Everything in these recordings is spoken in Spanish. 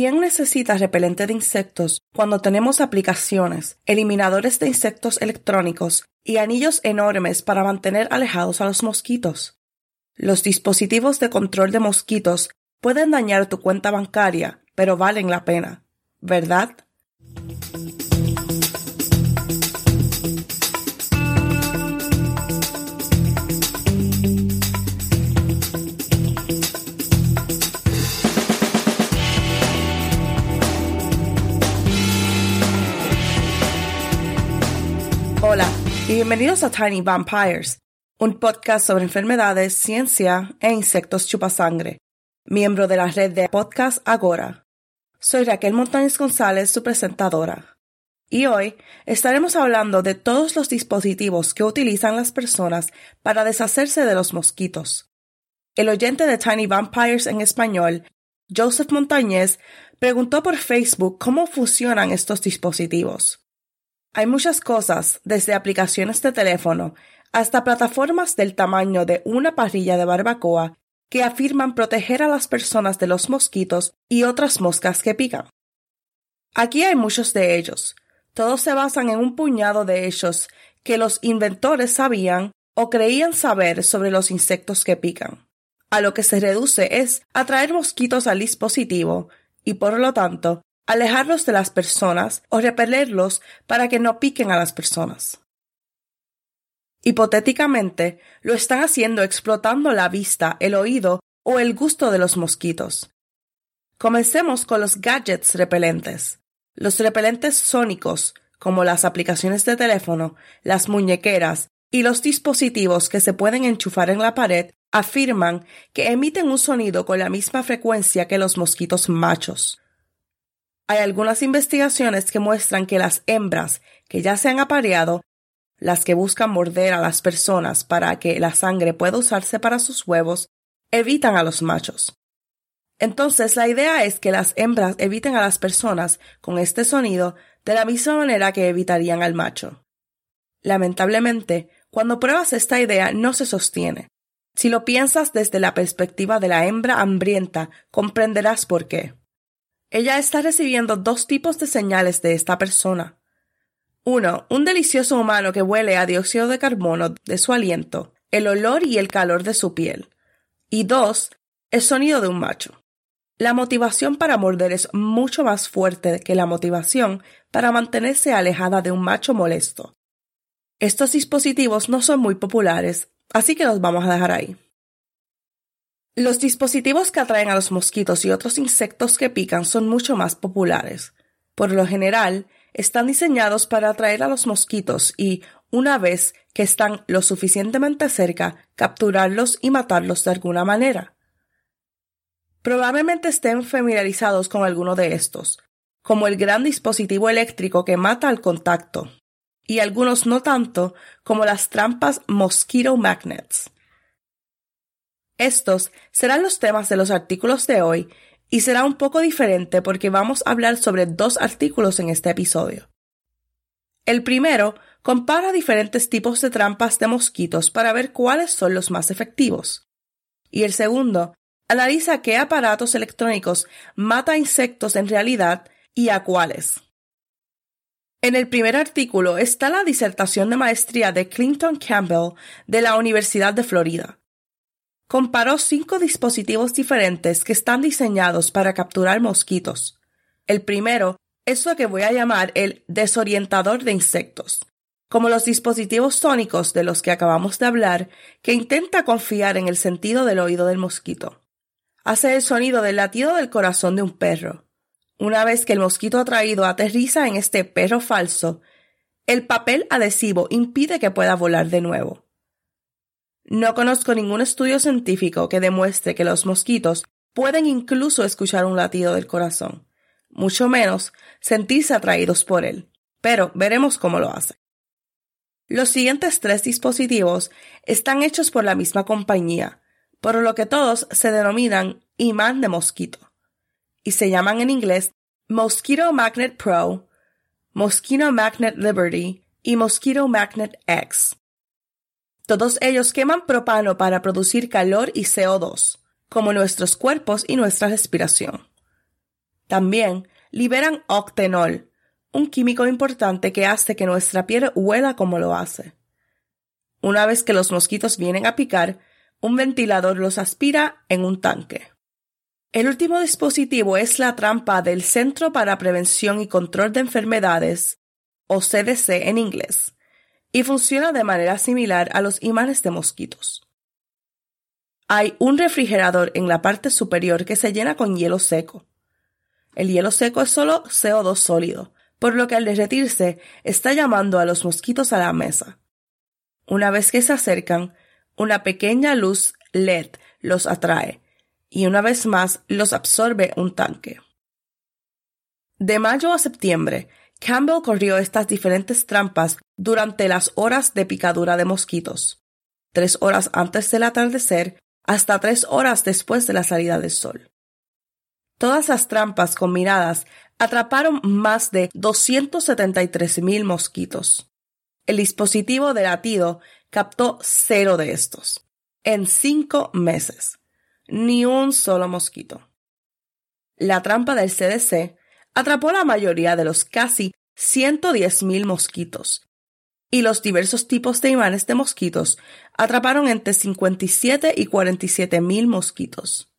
¿Quién necesita repelente de insectos cuando tenemos aplicaciones, eliminadores de insectos electrónicos y anillos enormes para mantener alejados a los mosquitos? Los dispositivos de control de mosquitos pueden dañar tu cuenta bancaria, pero valen la pena, ¿verdad? Y bienvenidos a Tiny Vampires, un podcast sobre enfermedades, ciencia e insectos chupasangre, miembro de la red de podcast Agora. Soy Raquel Montañez González, su presentadora. Y hoy estaremos hablando de todos los dispositivos que utilizan las personas para deshacerse de los mosquitos. El oyente de Tiny Vampires en español, Joseph Montañez, preguntó por Facebook cómo funcionan estos dispositivos. Hay muchas cosas, desde aplicaciones de teléfono hasta plataformas del tamaño de una parrilla de barbacoa, que afirman proteger a las personas de los mosquitos y otras moscas que pican. Aquí hay muchos de ellos. Todos se basan en un puñado de hechos que los inventores sabían o creían saber sobre los insectos que pican. A lo que se reduce es atraer mosquitos al dispositivo y, por lo tanto, alejarlos de las personas o repelerlos para que no piquen a las personas. Hipotéticamente, lo están haciendo explotando la vista, el oído o el gusto de los mosquitos. Comencemos con los gadgets repelentes. Los repelentes sónicos, como las aplicaciones de teléfono, las muñequeras y los dispositivos que se pueden enchufar en la pared, afirman que emiten un sonido con la misma frecuencia que los mosquitos machos. Hay algunas investigaciones que muestran que las hembras que ya se han apareado, las que buscan morder a las personas para que la sangre pueda usarse para sus huevos, evitan a los machos. Entonces la idea es que las hembras eviten a las personas con este sonido de la misma manera que evitarían al macho. Lamentablemente, cuando pruebas esta idea no se sostiene. Si lo piensas desde la perspectiva de la hembra hambrienta, comprenderás por qué. Ella está recibiendo dos tipos de señales de esta persona. Uno, un delicioso humano que huele a dióxido de carbono de su aliento, el olor y el calor de su piel. Y dos, el sonido de un macho. La motivación para morder es mucho más fuerte que la motivación para mantenerse alejada de un macho molesto. Estos dispositivos no son muy populares, así que los vamos a dejar ahí. Los dispositivos que atraen a los mosquitos y otros insectos que pican son mucho más populares. Por lo general, están diseñados para atraer a los mosquitos y, una vez que están lo suficientemente cerca, capturarlos y matarlos de alguna manera. Probablemente estén familiarizados con alguno de estos, como el gran dispositivo eléctrico que mata al contacto, y algunos no tanto, como las trampas mosquito magnets. Estos serán los temas de los artículos de hoy y será un poco diferente porque vamos a hablar sobre dos artículos en este episodio. El primero compara diferentes tipos de trampas de mosquitos para ver cuáles son los más efectivos. Y el segundo analiza qué aparatos electrónicos mata insectos en realidad y a cuáles. En el primer artículo está la disertación de maestría de Clinton Campbell de la Universidad de Florida. Comparó cinco dispositivos diferentes que están diseñados para capturar mosquitos. El primero es lo que voy a llamar el desorientador de insectos, como los dispositivos sónicos de los que acabamos de hablar, que intenta confiar en el sentido del oído del mosquito. Hace el sonido del latido del corazón de un perro. Una vez que el mosquito atraído aterriza en este perro falso, el papel adhesivo impide que pueda volar de nuevo. No conozco ningún estudio científico que demuestre que los mosquitos pueden incluso escuchar un latido del corazón, mucho menos sentirse atraídos por él, pero veremos cómo lo hace. Los siguientes tres dispositivos están hechos por la misma compañía, por lo que todos se denominan imán de mosquito, y se llaman en inglés Mosquito Magnet Pro, Mosquito Magnet Liberty y Mosquito Magnet X. Todos ellos queman propano para producir calor y CO2, como nuestros cuerpos y nuestra respiración. También liberan octenol, un químico importante que hace que nuestra piel huela como lo hace. Una vez que los mosquitos vienen a picar, un ventilador los aspira en un tanque. El último dispositivo es la trampa del Centro para Prevención y Control de Enfermedades, o CDC en inglés, y funciona de manera similar a los imanes de mosquitos. Hay un refrigerador en la parte superior que se llena con hielo seco. El hielo seco es solo CO2 sólido, por lo que al derretirse está llamando a los mosquitos a la mesa. Una vez que se acercan, una pequeña luz LED los atrae y una vez más los absorbe un tanque. De mayo a septiembre, Campbell corrió estas diferentes trampas durante las horas de picadura de mosquitos, tres horas antes del atardecer hasta tres horas después de la salida del sol. Todas las trampas combinadas atraparon más de 273.000 mosquitos. El dispositivo de latido captó cero de estos, en cinco meses. Ni un solo mosquito. La trampa del CDC atrapó la mayoría de los casi 110.000 mosquitos, y los diversos tipos de imanes de mosquitos atraparon entre 57 y 47 mil mosquitos.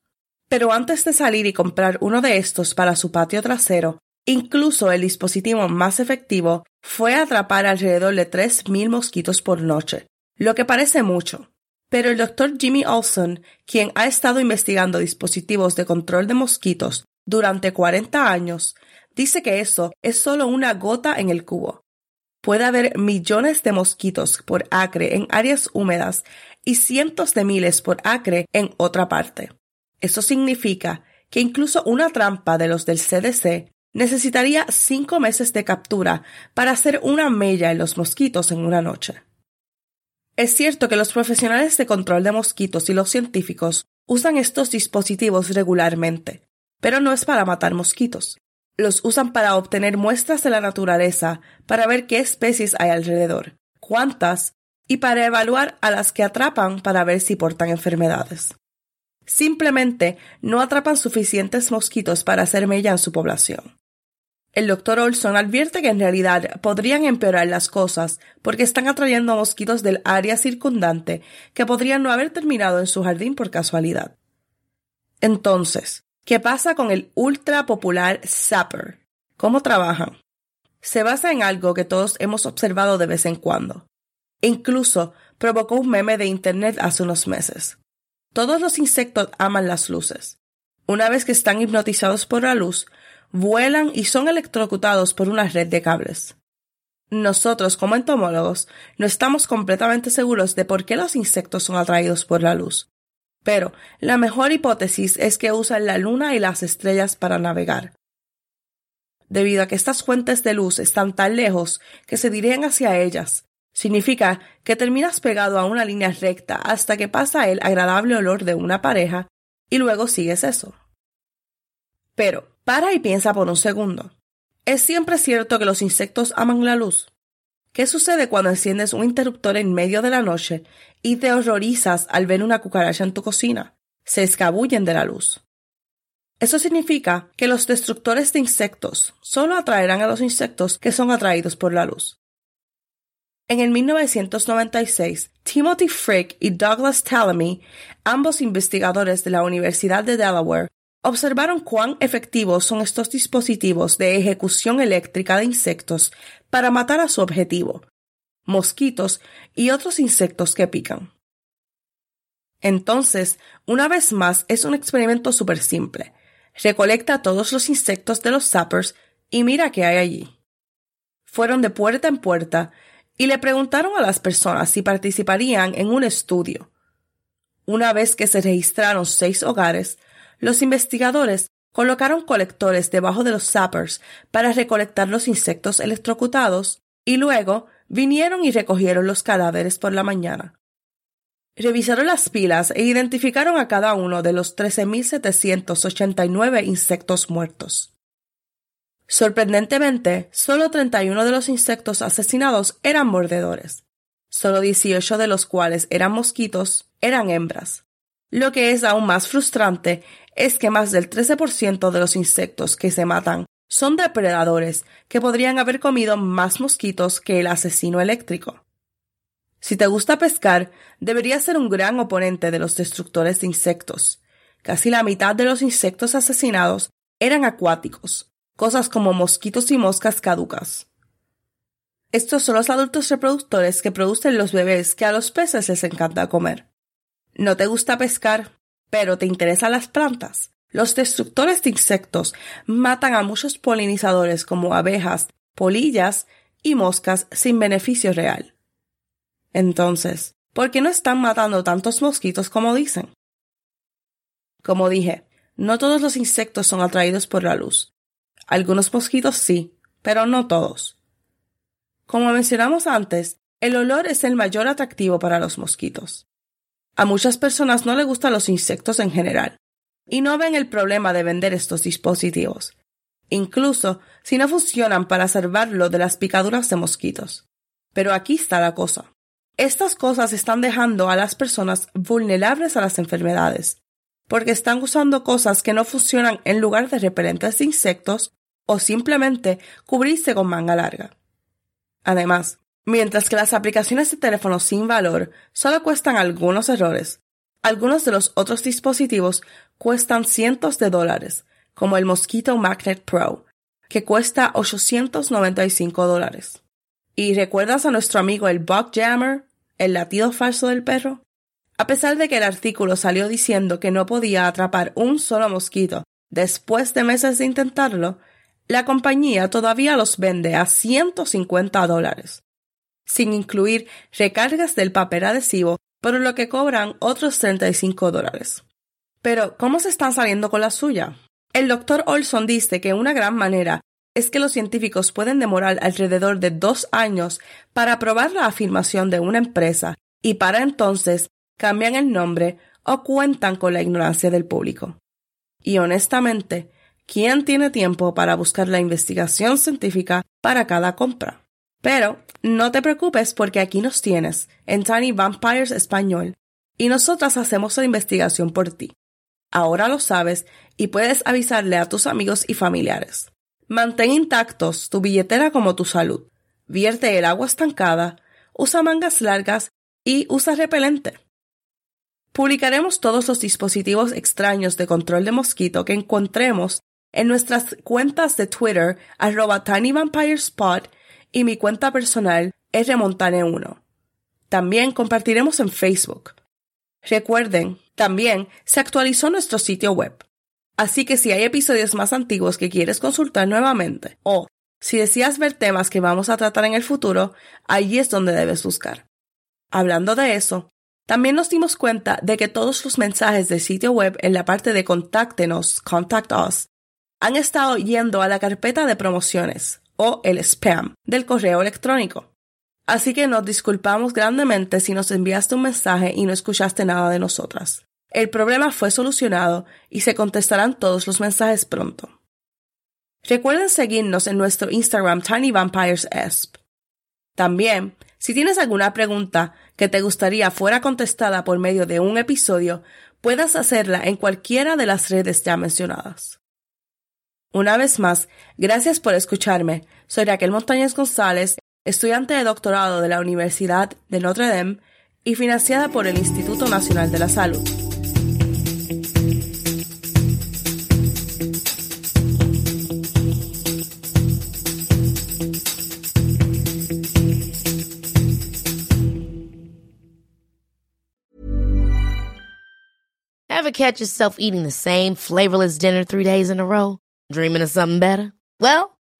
Pero antes de salir y comprar uno de estos para su patio trasero, incluso el dispositivo más efectivo fue atrapar alrededor de 3 mil mosquitos por noche, lo que parece mucho. Pero el doctor Jimmy Olson, quien ha estado investigando dispositivos de control de mosquitos durante 40 años, dice que eso es solo una gota en el cubo. Puede haber millones de mosquitos por acre en áreas húmedas y cientos de miles por acre en otra parte. Eso significa que incluso una trampa de los del CDC necesitaría cinco meses de captura para hacer una mella en los mosquitos en una noche. Es cierto que los profesionales de control de mosquitos y los científicos usan estos dispositivos regularmente, pero no es para matar mosquitos los usan para obtener muestras de la naturaleza para ver qué especies hay alrededor, cuántas, y para evaluar a las que atrapan para ver si portan enfermedades. Simplemente no atrapan suficientes mosquitos para hacer mella en su población. El doctor Olson advierte que en realidad podrían empeorar las cosas porque están atrayendo mosquitos del área circundante que podrían no haber terminado en su jardín por casualidad. Entonces, ¿Qué pasa con el ultra popular Zapper? ¿Cómo trabajan? Se basa en algo que todos hemos observado de vez en cuando. Incluso provocó un meme de Internet hace unos meses. Todos los insectos aman las luces. Una vez que están hipnotizados por la luz, vuelan y son electrocutados por una red de cables. Nosotros, como entomólogos, no estamos completamente seguros de por qué los insectos son atraídos por la luz, pero la mejor hipótesis es que usan la luna y las estrellas para navegar. Debido a que estas fuentes de luz están tan lejos que se dirigen hacia ellas, significa que terminas pegado a una línea recta hasta que pasa el agradable olor de una pareja y luego sigues eso. Pero, para y piensa por un segundo. ¿Es siempre cierto que los insectos aman la luz? ¿Qué sucede cuando enciendes un interruptor en medio de la noche y te horrorizas al ver una cucaracha en tu cocina? Se escabullen de la luz. Eso significa que los destructores de insectos solo atraerán a los insectos que son atraídos por la luz. En el 1996, Timothy Frick y Douglas Tallamy, ambos investigadores de la Universidad de Delaware, observaron cuán efectivos son estos dispositivos de ejecución eléctrica de insectos para matar a su objetivo, mosquitos y otros insectos que pican. Entonces, una vez más, es un experimento súper simple. Recolecta todos los insectos de los zappers y mira qué hay allí. Fueron de puerta en puerta y le preguntaron a las personas si participarían en un estudio. Una vez que se registraron seis hogares, los investigadores colocaron colectores debajo de los zappers para recolectar los insectos electrocutados y luego vinieron y recogieron los cadáveres por la mañana. Revisaron las pilas e identificaron a cada uno de los 13.789 insectos muertos. Sorprendentemente, solo 31 de los insectos asesinados eran mordedores. Solo 18 de los cuales eran mosquitos eran hembras. Lo que es aún más frustrante es que más del 13% de los insectos que se matan son depredadores que podrían haber comido más mosquitos que el asesino eléctrico. Si te gusta pescar, deberías ser un gran oponente de los destructores de insectos. Casi la mitad de los insectos asesinados eran acuáticos, cosas como mosquitos y moscas caducas. Estos son los adultos reproductores que producen los bebés que a los peces les encanta comer. No te gusta pescar, pero te interesan las plantas. Los destructores de insectos matan a muchos polinizadores como abejas, polillas y moscas sin beneficio real. Entonces, ¿por qué no están matando tantos mosquitos como dicen? Como dije, no todos los insectos son atraídos por la luz. Algunos mosquitos sí, pero no todos. Como mencionamos antes, el olor es el mayor atractivo para los mosquitos. A muchas personas no les gustan los insectos en general, y no ven el problema de vender estos dispositivos, incluso si no funcionan para salvarlo de las picaduras de mosquitos. Pero aquí está la cosa. Estas cosas están dejando a las personas vulnerables a las enfermedades, porque están usando cosas que no funcionan en lugar de repelentes de insectos o simplemente cubrirse con manga larga. Además, mientras que las aplicaciones de teléfono sin valor solo cuestan algunos errores, algunos de los otros dispositivos cuestan cientos de dólares, como el Mosquito Magnet Pro, que cuesta 895 dólares. ¿Y recuerdas a nuestro amigo el Bug Jammer, el latido falso del perro? A pesar de que el artículo salió diciendo que no podía atrapar un solo mosquito después de meses de intentarlo, la compañía todavía los vende a 150 dólares, sin incluir recargas del papel adhesivo, por lo que cobran otros 35 dólares. Pero, ¿cómo se están saliendo con la suya? El doctor Olson dice que una gran manera es que los científicos pueden demorar alrededor de dos años para probar la afirmación de una empresa y para entonces cambian el nombre o cuentan con la ignorancia del público. Y honestamente, ¿Quién tiene tiempo para buscar la investigación científica para cada compra? Pero no te preocupes porque aquí nos tienes, en Tiny Vampires Español, y nosotras hacemos la investigación por ti. Ahora lo sabes y puedes avisarle a tus amigos y familiares. Mantén intactos tu billetera como tu salud. Vierte el agua estancada, usa mangas largas y usa repelente. Publicaremos todos los dispositivos extraños de control de mosquito que encontremos en nuestras cuentas de Twitter, arroba tinyvampirespot y mi cuenta personal, rmontane1. También compartiremos en Facebook. Recuerden, también se actualizó nuestro sitio web. Así que si hay episodios más antiguos que quieres consultar nuevamente o si deseas ver temas que vamos a tratar en el futuro, allí es donde debes buscar. Hablando de eso, también nos dimos cuenta de que todos los mensajes del sitio web en la parte de Contáctenos, Contact Us, han estado yendo a la carpeta de promociones o el spam del correo electrónico. Así que nos disculpamos grandemente si nos enviaste un mensaje y no escuchaste nada de nosotras. El problema fue solucionado y se contestarán todos los mensajes pronto. Recuerden seguirnos en nuestro Instagram Tiny Vampires Esp. También, si tienes alguna pregunta que te gustaría fuera contestada por medio de un episodio, puedes hacerla en cualquiera de las redes ya mencionadas. Una vez más, gracias por escucharme. Soy Raquel Montañez González estudiante de doctorado de la Universidad de Notre Dame y financiada por el Instituto Nacional de la Salud. Ever catch yourself eating the same flavorless dinner three days in a row? Dreaming of something better? Well,